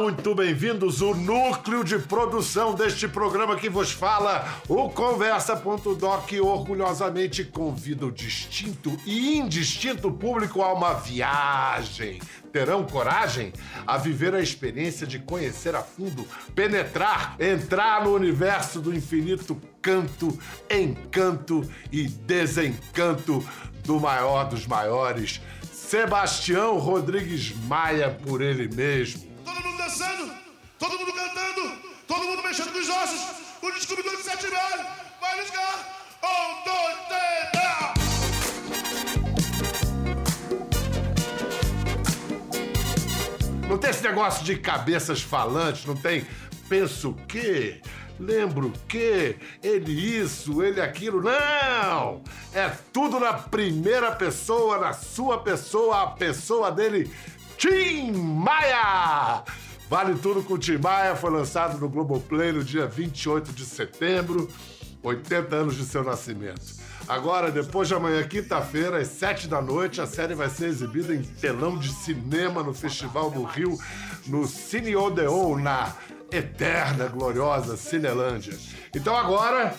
muito bem-vindos. O núcleo de produção deste programa que vos fala, o Conversa.doc, orgulhosamente convida o distinto e indistinto público a uma viagem. Terão coragem a viver a experiência de conhecer a fundo, penetrar, entrar no universo do infinito canto, encanto e desencanto do maior dos maiores, Sebastião Rodrigues Maia, por ele mesmo. Todo mundo dançando, todo mundo cantando, todo mundo mexendo com os ossos. O descobridor de sete velho vai ligar. Um, dois, três, Não tem esse negócio de cabeças falantes, não tem penso o quê? Lembro que ele isso, ele aquilo. Não! É tudo na primeira pessoa, na sua pessoa, a pessoa dele, Tim Maia! Vale Tudo com Tim Maia foi lançado no Globoplay no dia 28 de setembro, 80 anos de seu nascimento. Agora, depois de amanhã, quinta-feira, às sete da noite, a série vai ser exibida em telão de cinema no Festival do Rio, no Cine Odeon, na eterna, gloriosa Cinelândia. Então agora,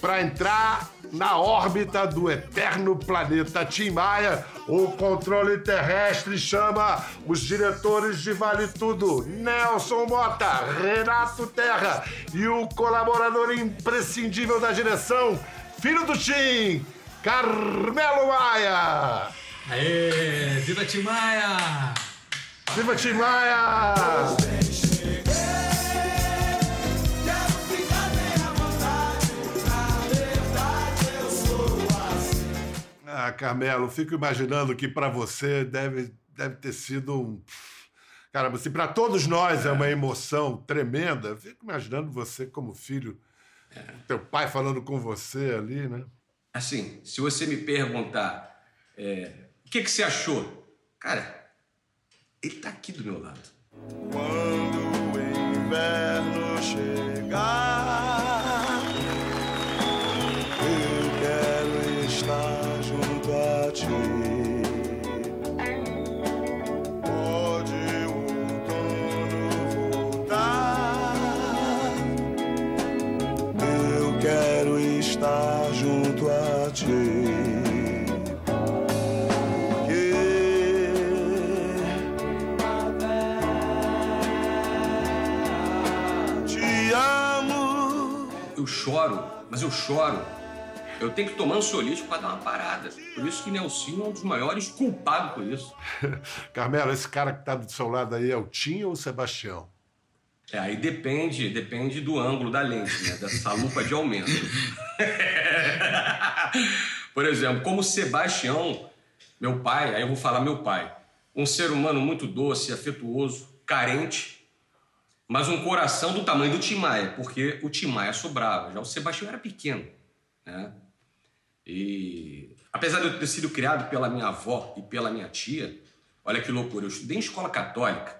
para entrar na órbita do eterno planeta Tim Maia, o controle terrestre chama os diretores de Vale Tudo, Nelson Mota, Renato Terra e o colaborador imprescindível da direção, filho do Tim, Carmelo Maia. Aê, viva Tim Maia! Viva Tim Maia! Ah, Carmelo, fico imaginando que para você deve, deve ter sido um. Cara, assim, para todos nós é uma emoção tremenda. Fico imaginando você como filho, teu pai falando com você ali, né? Assim, se você me perguntar é, o que, que você achou, cara, ele tá aqui do meu lado. Quando o inverno chegar, choro, mas eu choro. Eu tenho que tomar ansiolítico para dar uma parada. Por isso que Nelsinho é um dos maiores culpados por isso. Carmelo, esse cara que tá do seu lado aí é o Tim ou o Sebastião? É, aí depende, depende do ângulo da lente, né? Dessa lupa de aumento. Por exemplo, como Sebastião, meu pai, aí eu vou falar meu pai, um ser humano muito doce, afetuoso, carente, mas um coração do tamanho do Tim Maia, porque o Tim Maia sobrava, já o Sebastião era pequeno, né? E apesar de eu ter sido criado pela minha avó e pela minha tia, olha que loucura, eu estudei em escola católica,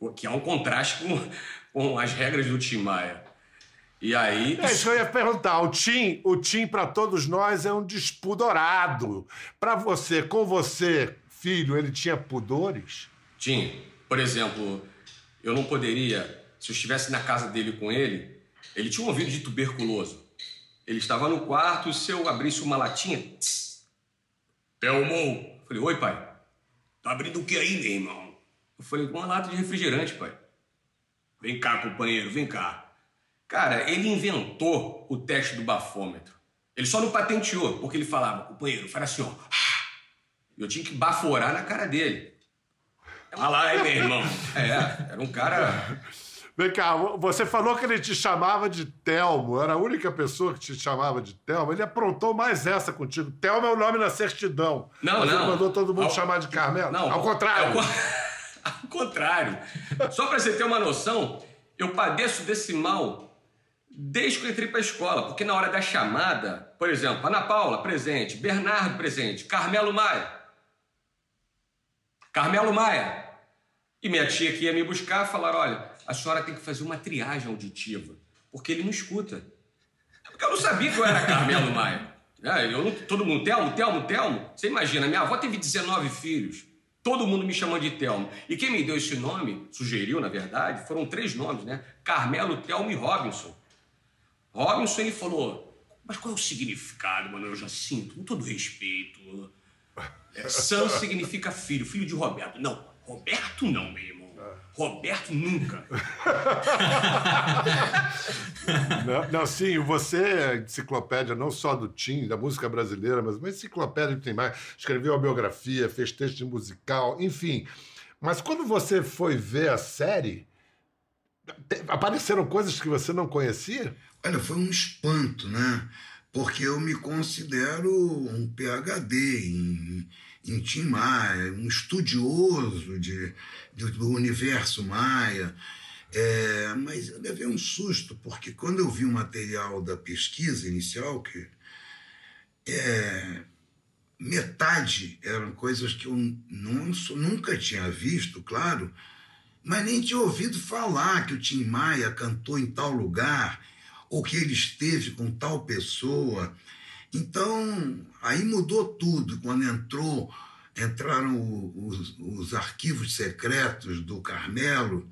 o que é um contraste com, com as regras do Tim Maia. E aí. É isso que eu ia perguntar. O Tim, o Tim para todos nós é um despudorado. Para você, com você, filho, ele tinha pudores? Tinha. Por exemplo, eu não poderia, se eu estivesse na casa dele com ele, ele tinha um ouvido de tuberculoso. Ele estava no quarto, se eu abrisse uma latinha. Tss! Falei, oi, pai. Tá abrindo o que aí, meu irmão? Eu falei, uma lata de refrigerante, pai. Vem cá, companheiro, vem cá. Cara, ele inventou o teste do bafômetro. Ele só não patenteou, porque ele falava, companheiro, faz assim, ó. Eu tinha que baforar na cara dele. Olha lá, hein, meu irmão. É, era um cara. Vem cá, você falou que ele te chamava de Telmo, era a única pessoa que te chamava de Telmo. Ele aprontou mais essa contigo. Telmo é o nome na certidão. Não, Mas não. Ele mandou todo mundo Ao- chamar de Carmelo. Não, ao contrário. Ao, co- ao contrário. Só pra você ter uma noção, eu padeço desse mal desde que eu entrei pra escola. Porque na hora da chamada, por exemplo, Ana Paula, presente. Bernardo, presente. Carmelo Maia. Carmelo Maia. E minha tia que ia me buscar falaram: olha, a senhora tem que fazer uma triagem auditiva, porque ele não escuta. Porque eu não sabia que eu era Carmelo Maia. É, eu todo mundo, Telmo, Telmo, Telmo. Você imagina, minha avó teve 19 filhos. Todo mundo me chamando de Telmo. E quem me deu esse nome, sugeriu, na verdade, foram três nomes, né? Carmelo, Telmo e Robinson. Robinson, ele falou, mas qual é o significado, Manuel Jacinto? Com todo respeito. É, Sam significa filho, filho de Roberto. Não, Roberto não, meu irmão. Roberto nunca. Não, não, sim, você é enciclopédia não só do Tim, da música brasileira, mas uma enciclopédia que tem mais. Escreveu a biografia, fez texto musical, enfim. Mas quando você foi ver a série, apareceram coisas que você não conhecia? Olha, foi um espanto, né? Porque eu me considero um PhD em, em Tim Maia, um estudioso de, de- do universo Maia. É, mas eu levei um susto, porque quando eu vi o material da pesquisa inicial, que é, metade eram coisas que eu não, nunca tinha visto, claro, mas nem tinha ouvido falar que o Tim Maia cantou em tal lugar, ou que ele esteve com tal pessoa. Então, aí mudou tudo. Quando entrou, entraram os, os arquivos secretos do Carmelo,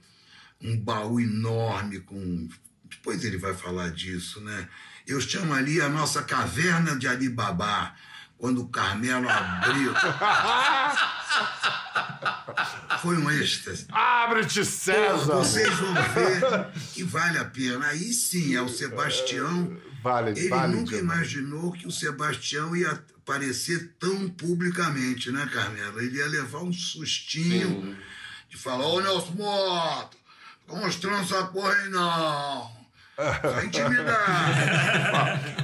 um baú enorme com. Depois ele vai falar disso, né? Eu chamo ali a nossa caverna de Alibabá, quando o Carmelo abriu. Foi um êxtase. Abre-te, César! Vocês vão ver que vale a pena. Aí sim, é o Sebastião. Vale, Ele vale nunca demais. imaginou que o Sebastião ia aparecer tão publicamente, né, Carmelo? Ele ia levar um sustinho de falar: Ô Nelson Moto, mostrando essa porra aí não. Essa intimidade.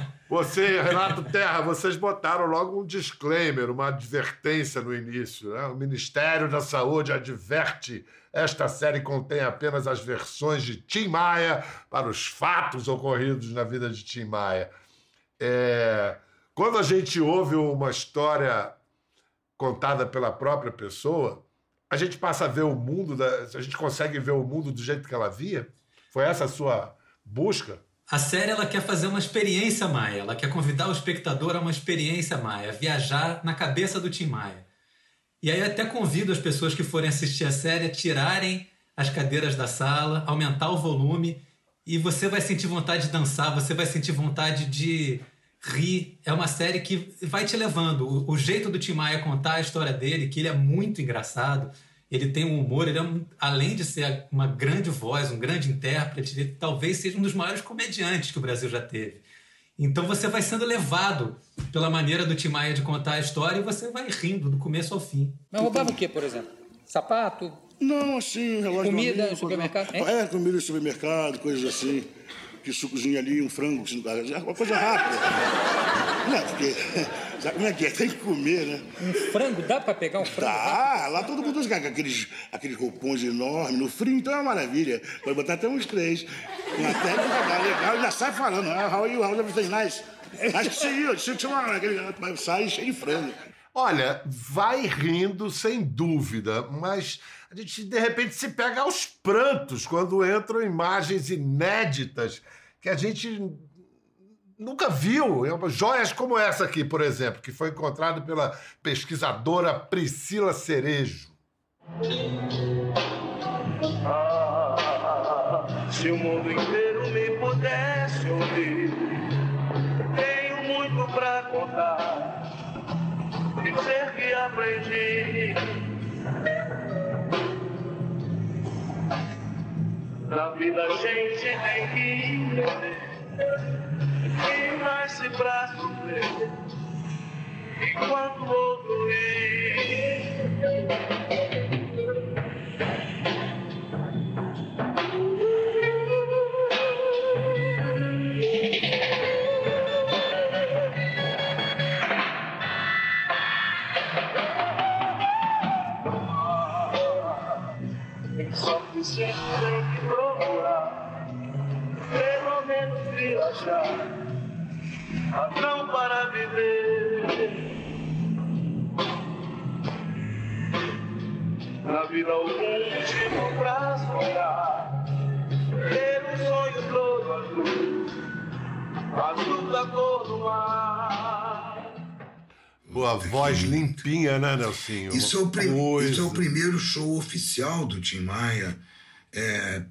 Você, Renato Terra, vocês botaram logo um disclaimer, uma advertência no início. Né? O Ministério da Saúde adverte esta série contém apenas as versões de Tim Maia para os fatos ocorridos na vida de Tim Maia. É, quando a gente ouve uma história contada pela própria pessoa, a gente passa a ver o mundo, da, a gente consegue ver o mundo do jeito que ela via? Foi essa a sua busca? A série ela quer fazer uma experiência Maia, ela quer convidar o espectador a uma experiência Maia, viajar na cabeça do Tim Maia. E aí até convido as pessoas que forem assistir a série a tirarem as cadeiras da sala, aumentar o volume e você vai sentir vontade de dançar, você vai sentir vontade de rir. É uma série que vai te levando. O, o jeito do Tim Maia contar a história dele, que ele é muito engraçado, ele tem um humor, ele é um, além de ser uma grande voz, um grande intérprete, ele talvez seja um dos maiores comediantes que o Brasil já teve. Então você vai sendo levado pela maneira do Tim Maia de contar a história e você vai rindo do começo ao fim. Mas roubava o que, por exemplo? Sapato? Não, assim, relógio Comida amigo, no supermercado, hein? É, comida no supermercado, coisas assim. Que sucozinho ali, um frango, assim, uma coisa rápida. Não, porque. Sabe como é que é? Tem que comer, né? Um frango? Dá pra pegar um frango? Tá, lá todo mundo usa com aqueles, aqueles roupões enormes, no frio, então é uma maravilha. Pode botar até uns três. Uma técnica tá legal, já sai falando. How are you? How's everything nice? Acho que see you, see you tomorrow. Aquele, sai cheio de frango. Olha, vai rindo sem dúvida, mas a gente de repente se pega aos prantos quando entram imagens inéditas que a gente nunca viu. Joias como essa aqui, por exemplo, que foi encontrada pela pesquisadora Priscila Cerejo. Se o mundo inteiro me pudesse ouvir, tenho muito pra contar. Dizer que aprendi. Na vida a gente tem que entender que nasce pra sofrer, enquanto o outro ri. Só que viajar, razão para viver. Na vida motivo pra sonhar, ter um sonho todo azul, azul da cor do mar. Pô, a voz limpinha, né, Nelsinho? Isso é, o prim- isso é o primeiro show oficial do Tim Maia. É,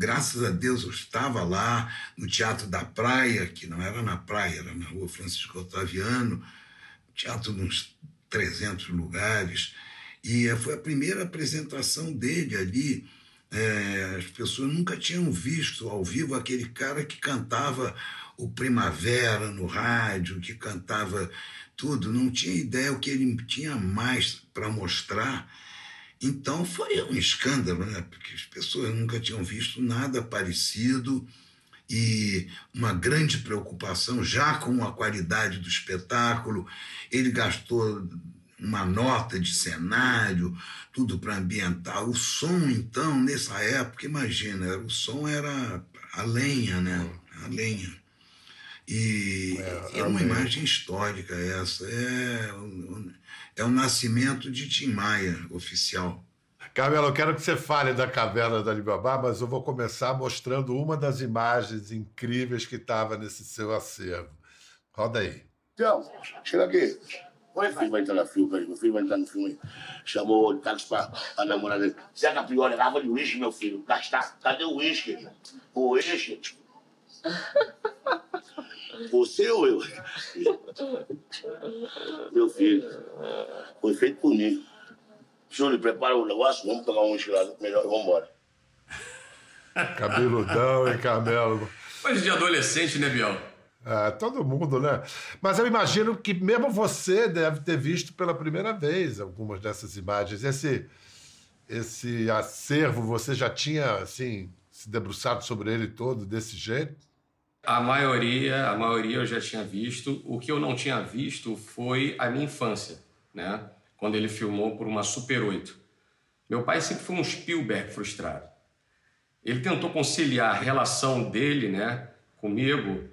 graças a Deus eu estava lá no Teatro da Praia, que não era na praia, era na rua Francisco Otaviano, teatro de uns 300 lugares. E eh, foi a primeira apresentação dele ali. É, as pessoas nunca tinham visto ao vivo aquele cara que cantava o Primavera no rádio, que cantava tudo, não tinha ideia o que ele tinha mais para mostrar. Então foi um escândalo, né? Porque as pessoas nunca tinham visto nada parecido e uma grande preocupação já com a qualidade do espetáculo. Ele gastou uma nota de cenário, tudo para ambientar. O som, então, nessa época, imagina, o som era a lenha, né? A lenha. E é, uma imagem histórica essa. É, é o nascimento de Tim Maia, oficial. Carmelo, eu quero que você fale da caverna da Alibaba, mas eu vou começar mostrando uma das imagens incríveis que estava nesse seu acervo. Roda aí. Então, chega aqui. Meu filho vai entrar no filme, meu filho vai entrar no filme. Chamou o táxi pra a namorada dele. Zeca Priori, garrafa de uísque, meu filho. Gastar. Cadê o uísque? O uísque? Você ou eu? Meu filho, foi feito por mim. Júlio, prepara o negócio, vamos pegar um lá melhor e vamos embora. Cabeludão, hein, Carmelo? Coisa de adolescente, né, Biel? Ah, todo mundo, né? Mas eu imagino que mesmo você deve ter visto pela primeira vez algumas dessas imagens. Esse, esse acervo, você já tinha, assim, se debruçado sobre ele todo desse jeito? A maioria, a maioria eu já tinha visto. O que eu não tinha visto foi a minha infância, né? Quando ele filmou por uma Super 8. Meu pai sempre foi um Spielberg frustrado. Ele tentou conciliar a relação dele, né, comigo,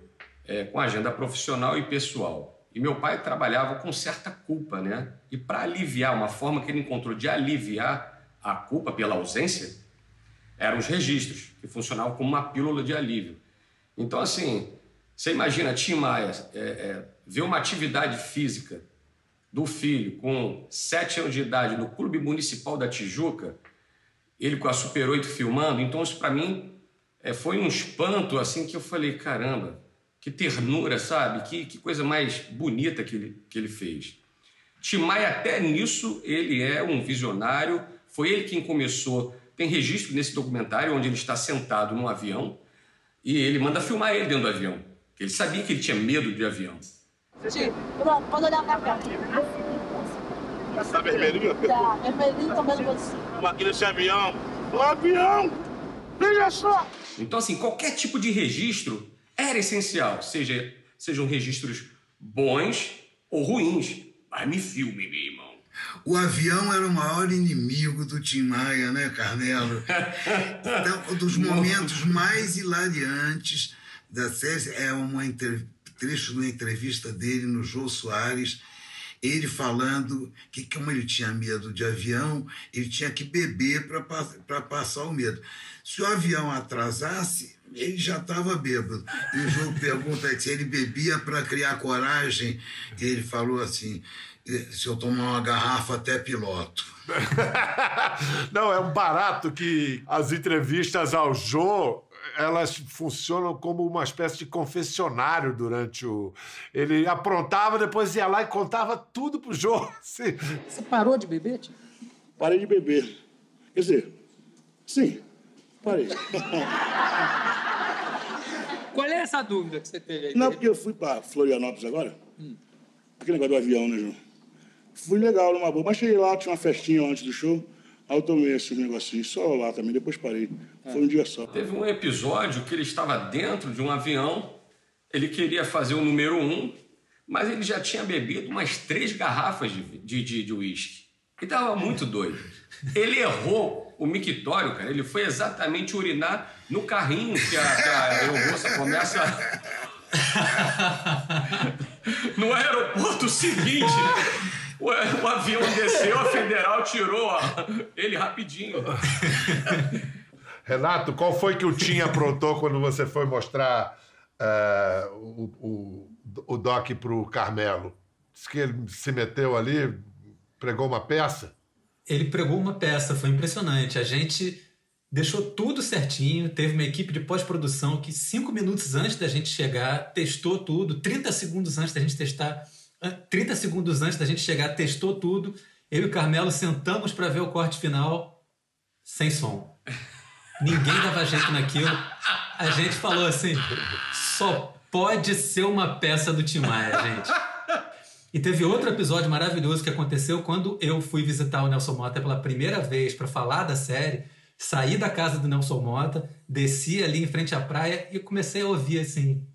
é, com a agenda profissional e pessoal. E meu pai trabalhava com certa culpa, né? E para aliviar, uma forma que ele encontrou de aliviar a culpa pela ausência, eram os registros, que funcionavam como uma pílula de alívio. Então, assim, você imagina Tim Maia é, é, ver uma atividade física do filho com sete anos de idade no Clube Municipal da Tijuca, ele com a Super 8 filmando, então isso para mim é, foi um espanto, assim, que eu falei, caramba, que ternura, sabe? Que, que coisa mais bonita que ele, que ele fez. Tim Maia, até nisso, ele é um visionário, foi ele quem começou, tem registro nesse documentário onde ele está sentado num avião, e ele manda filmar ele dentro do avião. Ele sabia que ele tinha medo de avião. Tio, pronto, pode olhar pra cá. Tá vermelhinho? Tá, vermelhinho também você. Uma aqui nesse avião. Um avião! Veja só! Então, assim, qualquer tipo de registro era essencial, seja, sejam registros bons ou ruins. Mas me filme, irmão. O avião era o maior inimigo do Tim Maia, né, Carnelo? Então, um dos momentos mais hilariantes da série é um trecho de uma entrevista dele no Jô Soares, ele falando que, como ele tinha medo de avião, ele tinha que beber para passar o medo. Se o avião atrasasse, ele já estava bêbado. E o João pergunta se ele bebia para criar coragem. Ele falou assim: se eu tomar uma garrafa, até piloto. Não, é um barato que as entrevistas ao Jô elas funcionam como uma espécie de confessionário durante o. Ele aprontava, depois ia lá e contava tudo pro Jô. Assim. Você parou de beber, tio? Parei de beber. Quer dizer, sim, parei. Qual é essa dúvida que você teve aí? Não, porque eu fui pra Florianópolis agora. Aquele negócio do avião, né, João? Fui legal numa boa, mas cheguei lá, tinha uma festinha antes do show. Aí eu tomei esses negocinhos, só lá também, depois parei. Foi um dia só. Teve um episódio que ele estava dentro de um avião, ele queria fazer o número um, mas ele já tinha bebido umas três garrafas de uísque. De, de, de whisky. Ele estava muito doido. Ele errou o mictório, cara. Ele foi exatamente urinar no carrinho que a, que a aeromoça começa. no aeroporto seguinte. O, o, avião desceu, a federal tirou ó, ele rapidinho. Renato, qual foi que o Tim aprontou quando você foi mostrar uh, o, o, o doc pro Carmelo? Diz que ele se meteu ali, pregou uma peça. Ele pregou uma peça, foi impressionante. A gente deixou tudo certinho, teve uma equipe de pós-produção que cinco minutos antes da gente chegar, testou tudo, 30 segundos antes da gente testar, 30 segundos antes da gente chegar, testou tudo. Eu e o Carmelo sentamos para ver o corte final sem som. Ninguém dava jeito naquilo. A gente falou assim: só pode ser uma peça do Tim Maia, gente. E teve outro episódio maravilhoso que aconteceu quando eu fui visitar o Nelson Mota pela primeira vez para falar da série. Saí da casa do Nelson Mota, desci ali em frente à praia e comecei a ouvir assim: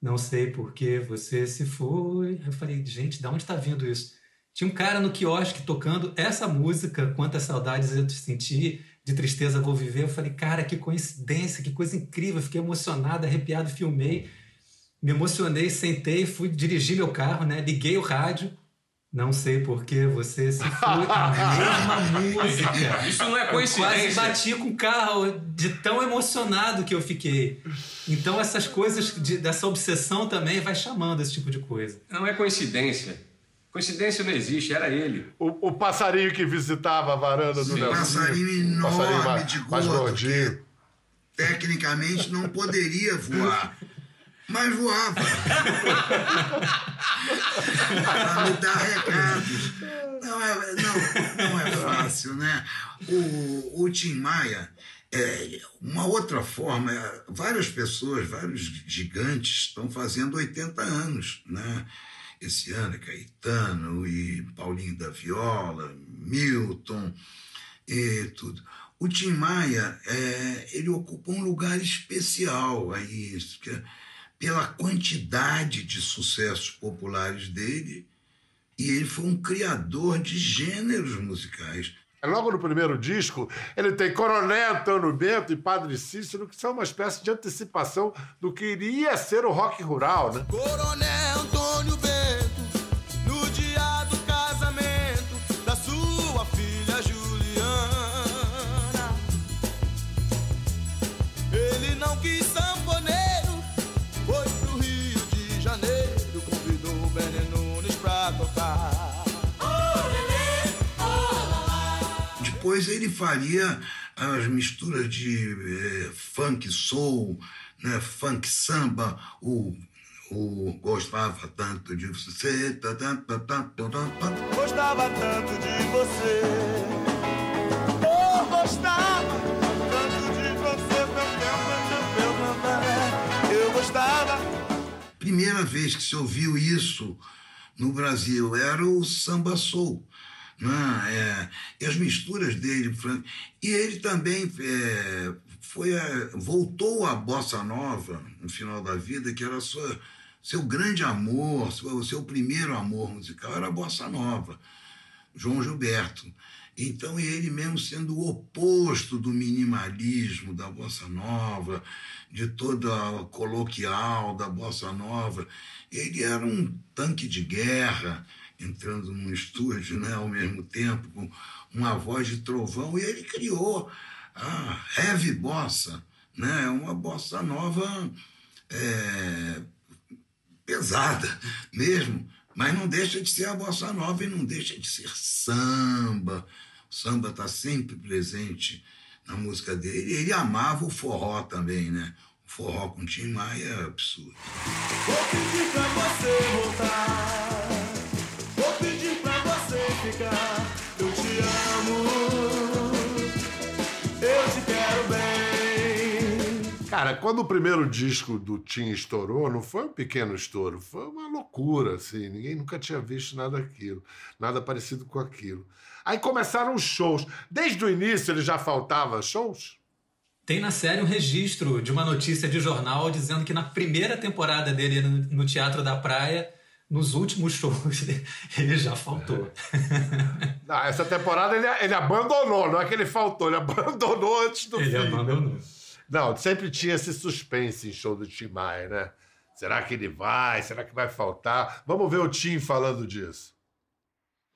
Não sei por que você se foi. Eu falei: Gente, de onde está vindo isso? Tinha um cara no quiosque tocando essa música, Quantas Saudades Eu Te Senti, de Tristeza Vou Viver. Eu falei: Cara, que coincidência, que coisa incrível. Fiquei emocionado, arrepiado, filmei. Me emocionei, sentei, fui dirigir meu carro, né? Liguei o rádio. Não sei por que você se foi. A mesma música. Isso não é Eu quase coincidência. bati com o carro de tão emocionado que eu fiquei. Então essas coisas, de- dessa obsessão também vai chamando esse tipo de coisa. Não é coincidência. Coincidência não existe, era ele. O, o passarinho que visitava a varanda do Sim. Nelson. Passarinho enorme passarinho mais, de mais gordo, gordinho. Tecnicamente não poderia voar, mas voava. Para me dar recados. Não é, não, não é fácil, né? O, o Tim Maia, é, uma outra forma, é, várias pessoas, vários gigantes estão fazendo 80 anos, né? Esse ano, Caetano e Paulinho da Viola, Milton e tudo. O Tim Maia, é, ele ocupa um lugar especial aí, que é pela quantidade de sucessos populares dele, e ele foi um criador de gêneros musicais. Logo no primeiro disco, ele tem Coronel Antônio Bento e Padre Cícero, que são uma espécie de antecipação do que iria ser o rock rural, né? Coronel Depois ele faria as misturas de eh, funk soul, né, funk samba, o, o gostava tanto de você. tá, tá, tá, tá, tá, tá. Gostava tanto de você. Eu gostava tanto de você. Eu gostava. Primeira vez que se ouviu isso no Brasil era o samba soul. Né? É, e as misturas dele, e ele também é, foi a- voltou à bossa nova no final da vida, que era sua, seu grande amor, seu, seu primeiro amor musical era a bossa nova. João Gilberto. Então, ele mesmo sendo o oposto do minimalismo da bossa nova, de toda a coloquial da bossa nova, ele era um tanque de guerra entrando num estúdio, né, ao mesmo tempo com uma voz de trovão e ele criou a heavy bossa, né, uma bossa nova é, pesada mesmo, mas não deixa de ser a bossa nova e não deixa de ser samba. O samba está sempre presente na música dele. Ele amava o forró também, né? O forró com Tim Maia é absurdo. Vou pedir pra você voltar. Quando o primeiro disco do Tim estourou, não foi um pequeno estouro, foi uma loucura, assim. Ninguém nunca tinha visto nada daquilo, nada parecido com aquilo. Aí começaram os shows. Desde o início ele já faltava shows? Tem na série um registro de uma notícia de jornal dizendo que na primeira temporada dele no Teatro da Praia, nos últimos shows, ele já faltou. Não, essa temporada ele, ele abandonou, não é que ele faltou, ele abandonou antes do Ele fim. abandonou. Não, sempre tinha esse suspense em show do Tim Maia, né? Será que ele vai? Será que vai faltar? Vamos ver o Tim falando disso.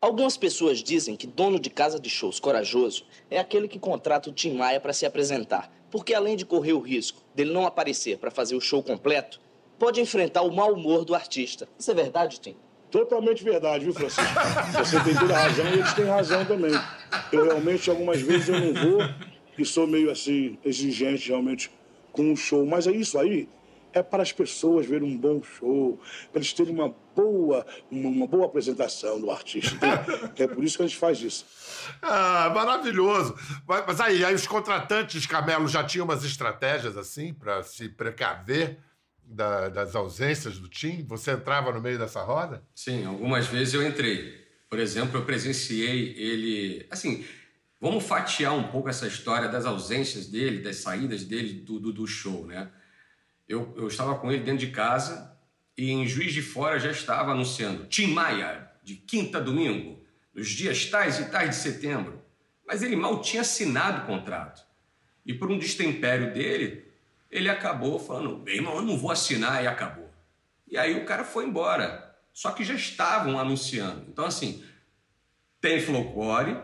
Algumas pessoas dizem que dono de casa de shows corajoso é aquele que contrata o Tim Maia para se apresentar, porque além de correr o risco dele não aparecer para fazer o show completo, pode enfrentar o mau humor do artista. Isso é verdade, Tim? Totalmente verdade, viu, Francisco? Você tem toda a razão e eles têm razão também. Eu realmente, algumas vezes, eu não vou e sou meio assim, exigente realmente com um show. Mas é isso aí, é para as pessoas verem um bom show, para eles terem uma boa, uma, uma boa apresentação do artista. É por isso que a gente faz isso. Ah, maravilhoso. Mas, mas aí, aí os contratantes, Camelo, já tinham umas estratégias assim para se precaver da- das ausências do Tim? Você entrava no meio dessa roda? Sim, algumas vezes eu entrei. Por exemplo, eu presenciei ele. Assim, vamos fatiar um pouco essa história das ausências dele, das saídas dele do, do, do show, né? Eu, eu estava com ele dentro de casa e em Juiz de Fora já estava anunciando Tim Maia, de quinta a domingo, nos dias tais e tais de setembro. Mas ele mal tinha assinado o contrato. E por um destempério dele, ele acabou falando: meu irmão, eu não vou assinar, e acabou. E aí o cara foi embora. Só que já estavam anunciando. Então, assim, tem folclore,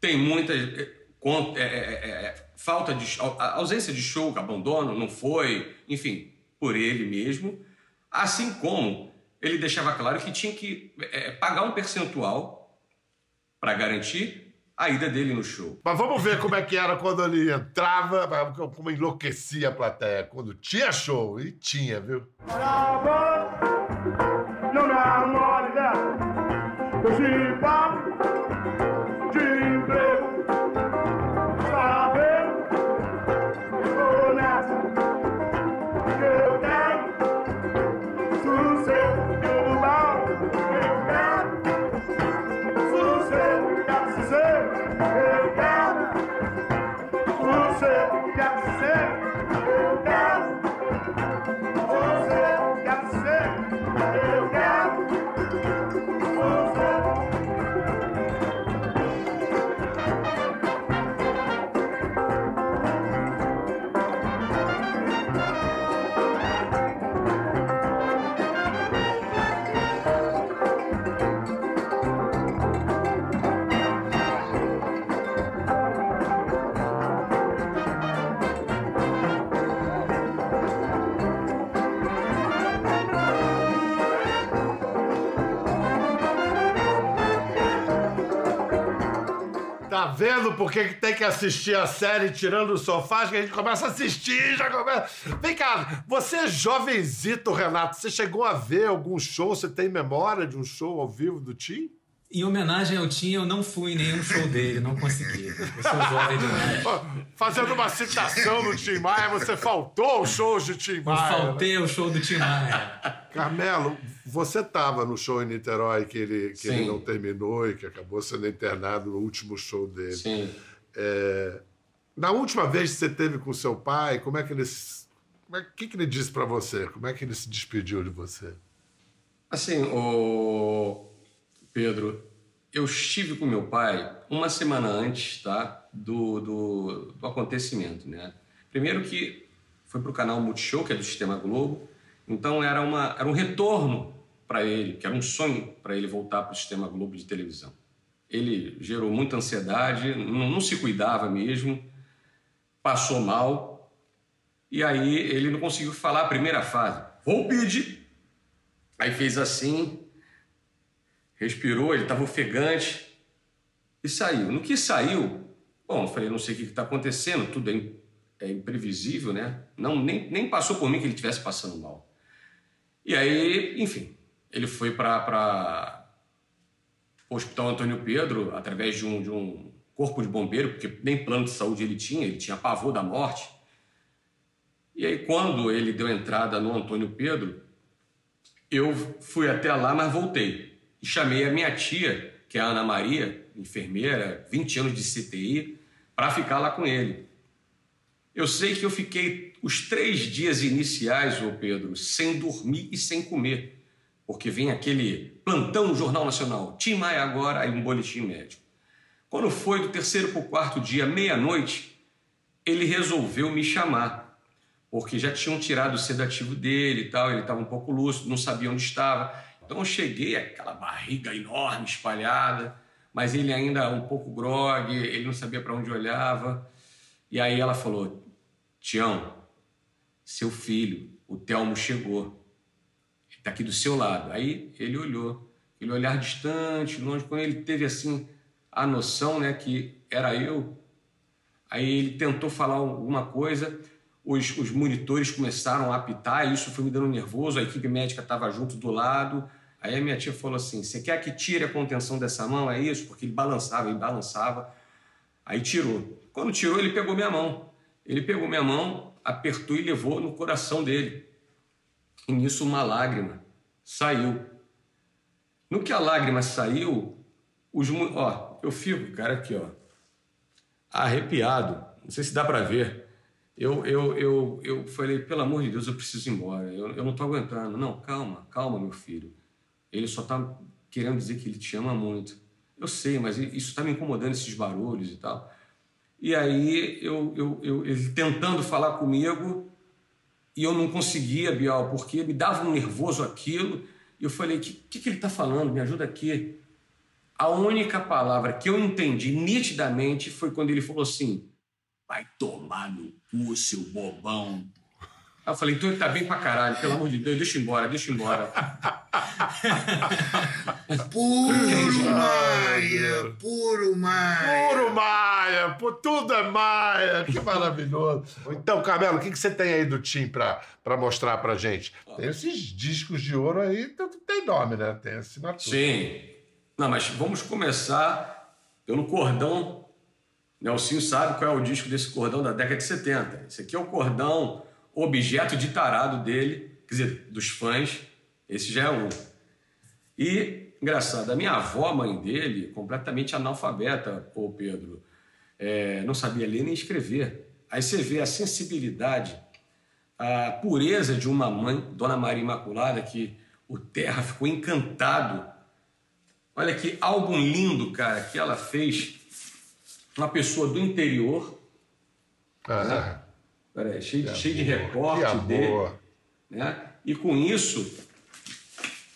tem muita é, é, falta de ausência de show, abandono, não foi, enfim, por ele mesmo. Assim como ele deixava claro que tinha que é, pagar um percentual para garantir a ida dele no show. Mas vamos ver como é que era quando ele entrava, como enlouquecia a plateia. Quando tinha show, e tinha, viu? Não por que tem que assistir a série tirando o sofá? Que a gente começa a assistir, já começa. Vem cá, você é jovenzito, Renato. Você chegou a ver algum show? Você tem memória de um show ao vivo do Tim? Em homenagem ao Tim, eu não fui em nenhum show dele, não consegui. Eu sou jovem demais. Fazendo uma citação do Tim Maia, você faltou aos shows de Tim Eu Maia. faltei ao show do Tim Maia. Carmelo, você estava no show em Niterói que, ele, que ele não terminou e que acabou sendo internado no último show dele. Sim. É, na última vez que você teve com seu pai, como é que ele. como é- O que, que ele disse para você? Como é que ele se despediu de você? Assim, o Pedro, eu estive com meu pai uma semana antes, tá, do, do, do acontecimento, né? Primeiro que foi para o canal Multishow, que é do Sistema Globo, então era, uma, era um retorno para ele, que era um sonho para ele voltar para o Sistema Globo de televisão. Ele gerou muita ansiedade, não, não se cuidava mesmo, passou mal, e aí ele não conseguiu falar a primeira fase. Vou pedir Aí fez assim, respirou, ele estava ofegante e saiu. No que saiu, bom, eu falei, não sei o que está acontecendo, tudo é, é imprevisível, né? Não, nem, nem passou por mim que ele estivesse passando mal. E aí, enfim, ele foi para o Hospital Antônio Pedro através de um, de um corpo de bombeiro, porque nem plano de saúde ele tinha, ele tinha pavor da morte. E aí, quando ele deu entrada no Antônio Pedro, eu fui até lá, mas voltei. E chamei a minha tia, que é a Ana Maria, enfermeira, 20 anos de CTI, para ficar lá com ele. Eu sei que eu fiquei os três dias iniciais, ô Pedro, sem dormir e sem comer, porque vem aquele plantão no Jornal Nacional, Tim Maia agora, aí um boletim médico. Quando foi do terceiro para o quarto dia, meia-noite, ele resolveu me chamar, porque já tinham tirado o sedativo dele e tal, ele estava um pouco lúcido, não sabia onde estava. Então eu cheguei, aquela barriga enorme, espalhada, mas ele ainda um pouco grogue, ele não sabia para onde olhava. E aí ela falou: Tião, seu filho, o Telmo chegou. Ele tá aqui do seu lado. Aí ele olhou, ele olhar distante, longe, quando ele teve assim a noção, né, que era eu. Aí ele tentou falar alguma coisa, os, os monitores começaram a apitar, e isso foi me dando nervoso, a equipe médica estava junto do lado. Aí a minha tia falou assim: Você quer que tire a contenção dessa mão? É isso? Porque ele balançava, ele balançava. Aí tirou. Quando tirou, ele pegou minha mão. Ele pegou minha mão, apertou e levou no coração dele. E nisso uma lágrima saiu. No que a lágrima saiu, os ó, eu fico, cara, aqui, ó, arrepiado. Não sei se dá para ver. Eu, eu, eu, eu falei, pelo amor de Deus, eu preciso ir embora. Eu, eu não tô aguentando. Não, calma, calma, meu filho. Ele só tá querendo dizer que ele te ama muito. Eu sei, mas isso tá me incomodando, esses barulhos e tal. E aí, eu, eu, eu, ele tentando falar comigo, e eu não conseguia, Bial, porque me dava um nervoso aquilo. E eu falei, o que, que, que ele está falando? Me ajuda aqui. A única palavra que eu entendi nitidamente foi quando ele falou assim: vai tomar no cu, seu bobão. Aí eu falei, então ele tá bem pra caralho, pelo amor de Deus, deixa eu ir embora, deixa eu ir embora. Puro Maia, puro Maia. Puro Maia, pô, tudo é Maia, que maravilhoso. Então, Carmelo, o que, que você tem aí do Tim pra, pra mostrar pra gente? Tem esses discos de ouro aí, tem nome, né? Tem assinatura. Sim. Não, mas vamos começar pelo cordão. Nelsinho sabe qual é o disco desse cordão da década de 70. Esse aqui é o cordão objeto de tarado dele, quer dizer, dos fãs. Esse já é um. E, engraçado, a minha avó, mãe dele, completamente analfabeta, ô Pedro, é, não sabia ler nem escrever. Aí você vê a sensibilidade, a pureza de uma mãe, Dona Maria Imaculada, que o Terra ficou encantado. Olha que álbum lindo, cara, que ela fez. Uma pessoa do interior. né? Peraí, cheio, de- cheio de recorte dele. Né? E com isso,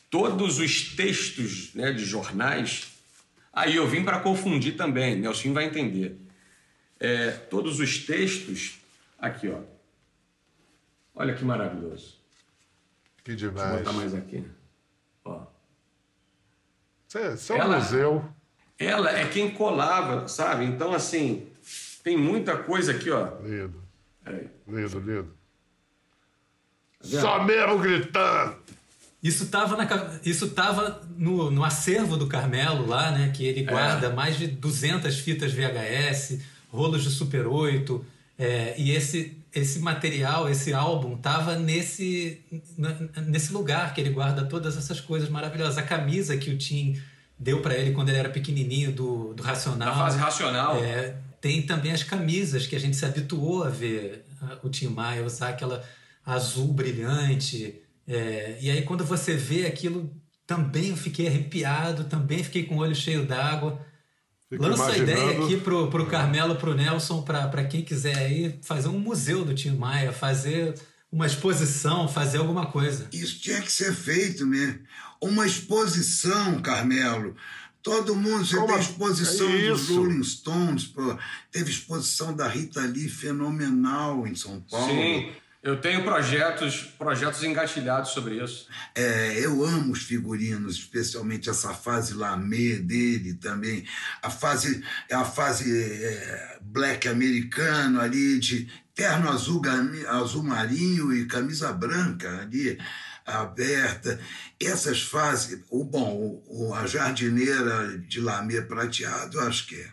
todos os textos né, de jornais. Aí eu vim para confundir também, Nelson vai entender. É, todos os textos. Aqui, ó. Olha que maravilhoso. Que Deixa eu demais. botar mais aqui. Ó. É, isso é um Ela- museu. Ela é quem colava, sabe? Então, assim, tem muita coisa aqui, ó. Lindo. Peraí. Lindo, lindo. vendo? Só mesmo gritando. Isso estava isso tava no, no acervo do Carmelo lá, né? Que ele guarda mais de 200 fitas VHS, rolos de Super 8. é, e esse, esse material, esse álbum, tava nesse, nesse lugar que ele guarda todas essas coisas maravilhosas. A camisa que o Tim deu para ele quando ele era pequenininho do, do Racional. Da fase Racional. É, tem também as camisas que a gente se habituou a ver o Tim Maia usar aquela azul brilhante. É, e aí quando você vê aquilo, também eu fiquei arrepiado, também fiquei com o olho cheio d'água. Lança a ideia aqui pro, pro Carmelo, pro Nelson, para quem quiser aí fazer um museu do Tim Maia, fazer uma exposição, fazer alguma coisa. Isso tinha que ser feito mesmo. Uma exposição, Carmelo. Todo mundo, você Como tem a- exposição é dos? Rolling Stones, pô. teve exposição da Rita Lee fenomenal em São Paulo. Sim, eu tenho projetos, projetos engatilhados sobre isso. É, eu amo os figurinos, especialmente essa fase lamê dele também. A fase, a fase é, black americano ali, de terno azul, azul marinho e camisa branca ali, aberta. Essas fases, o bom, o, a jardineira de lamê prateado, eu acho que é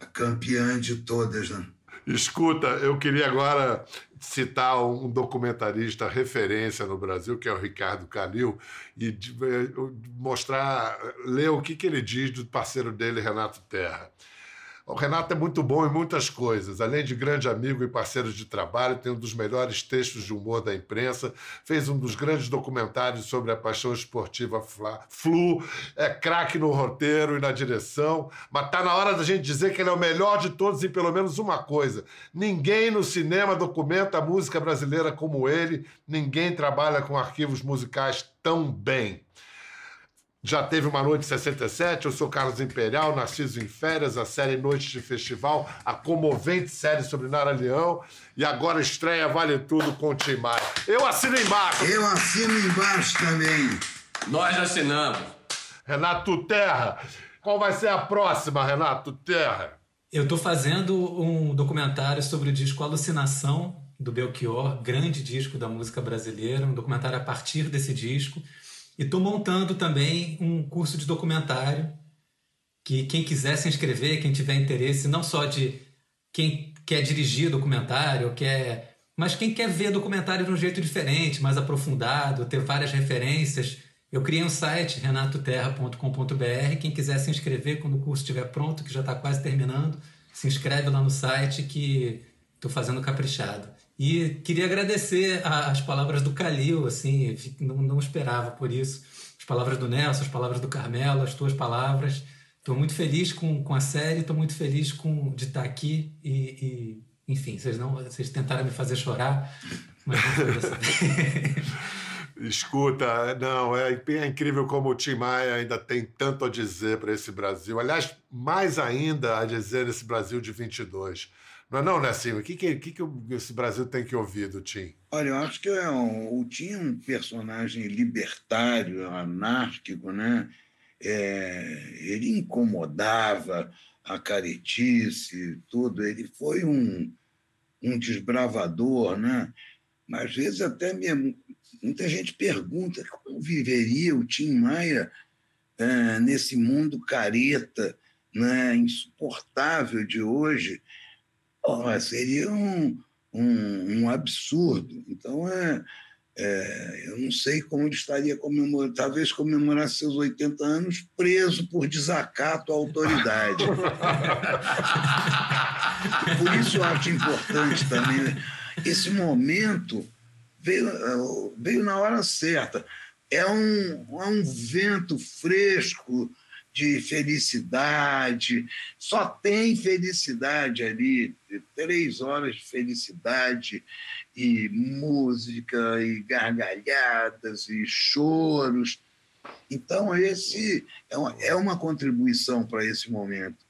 a campeã de todas, né? Escuta, eu queria agora citar um documentarista referência no Brasil, que é o Ricardo Calil, e eh, mostrar, ler o que, que ele diz do parceiro dele, Renato Terra. O Renato é muito bom em muitas coisas. Além de grande amigo e parceiro de trabalho, tem um dos melhores textos de humor da imprensa, fez um dos grandes documentários sobre a paixão esportiva Flu, é craque no roteiro e na direção, mas tá na hora da gente dizer que ele é o melhor de todos em pelo menos uma coisa. Ninguém no cinema documenta a música brasileira como ele, ninguém trabalha com arquivos musicais tão bem. Já teve uma noite 67, eu sou Carlos Imperial, Narciso em Férias, a série Noites de Festival, a comovente série sobre Nara Leão, e agora estreia Vale Tudo com o Tim Maia. Eu assino embaixo. Eu assino embaixo também. Nós assinamos. Renato Terra, qual vai ser a próxima, Renato Terra? Eu tô fazendo um documentário sobre o disco Alucinação, do Belchior, grande disco da música brasileira, um documentário a partir desse disco. E estou montando também um curso de documentário que quem quiser se inscrever, quem tiver interesse, não só de quem quer dirigir documentário, quer, mas quem quer ver documentário de um jeito diferente, mais aprofundado, ter várias referências. Eu criei um site, renatoterra.com.br. Quem quiser se inscrever quando o curso estiver pronto, que já está quase terminando, se inscreve lá no site que estou fazendo caprichado. E queria agradecer a- as palavras do Calil, assim, não, não esperava por isso. As palavras do Nelson, as palavras do Carmelo, as tuas palavras. Estou muito feliz com, com a série, estou muito feliz com, de estar aqui e, e, enfim, vocês, não, vocês tentaram me fazer chorar, mas. Escuta, não, é, é incrível como o Tim Maia ainda tem tanto a dizer para esse Brasil. Aliás, mais ainda a dizer nesse Brasil de 22. Não é não, né, Silvio? O que, que, que, que esse Brasil tem que ouvir do Tim? Olha, eu acho que é o tinha um personagem libertário, anárquico, né? É, ele incomodava a caretice, tudo. Ele foi um, um desbravador, né? Mas às vezes até mesmo muita gente pergunta como viveria o Tim Maia eh, nesse mundo careta, né? Insuportável de hoje. Porra, seria um, um, um absurdo. Então, é, é, eu não sei como ele estaria comemorando, talvez comemorar seus 80 anos preso por desacato à autoridade. por isso eu acho importante também. né? Esse momento veio, veio na hora certa. É um, é um vento fresco de felicidade, só tem felicidade ali, três horas de felicidade e música e gargalhadas e choros. Então esse é uma, é uma contribuição para esse momento.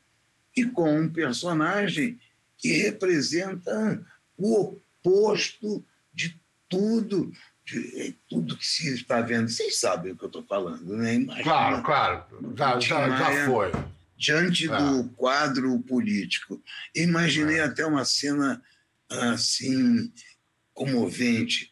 E com um personagem que representa o oposto de tudo de tudo que se está vendo. Vocês sabem o que eu estou falando, né? Imagina Claro, claro. Já, já, já foi. Diante É. do quadro político. Imaginei até uma cena assim comovente,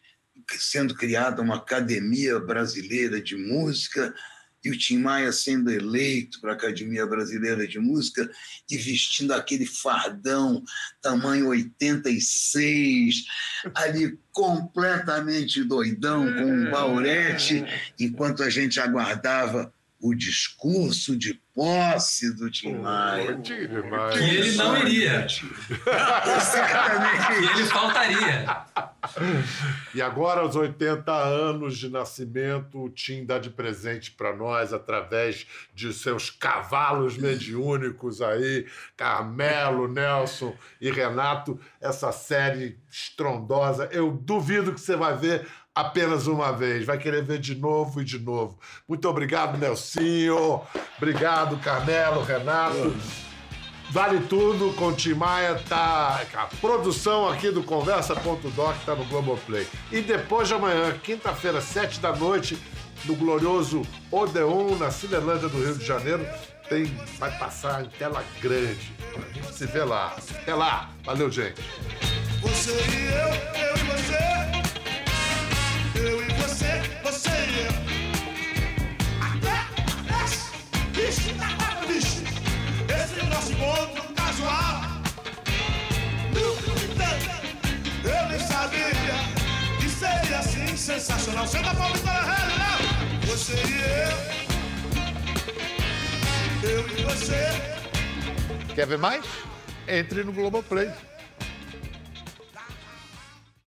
sendo criada uma academia brasileira de música e o Tim Maia sendo eleito para a Academia Brasileira de Música e vestindo aquele fardão tamanho 86, ali completamente doidão, com um baurete, enquanto a gente aguardava o discurso de posse do Tim Maia. Que ele não iria. Que ele faltaria. E agora, aos 80 anos de nascimento, o Tim dá de presente para nós através de seus cavalos mediúnicos aí, Carmelo, Nelson e Renato, essa série estrondosa. Eu duvido que você vai ver apenas uma vez, vai querer ver de novo e de novo. Muito obrigado, Nelsinho. Obrigado, Carmelo, Renato. Vale tudo com Tim Maia, tá. A produção aqui do Conversa.doc tá no Globoplay. E depois de amanhã, quinta-feira, sete da noite, no glorioso Odeon, na Cinelândia do Rio de Janeiro, tem, vai passar em tela grande. A gente se vê lá. Até lá. Valeu, gente. Você e eu, eu e você. Eu e você, você e eu. Encontro casual. Eu nem sabia que seria assim sensacional. Senta a palma para a. Você e eu. Eu e você. Quer ver mais? Entre no Globoplay.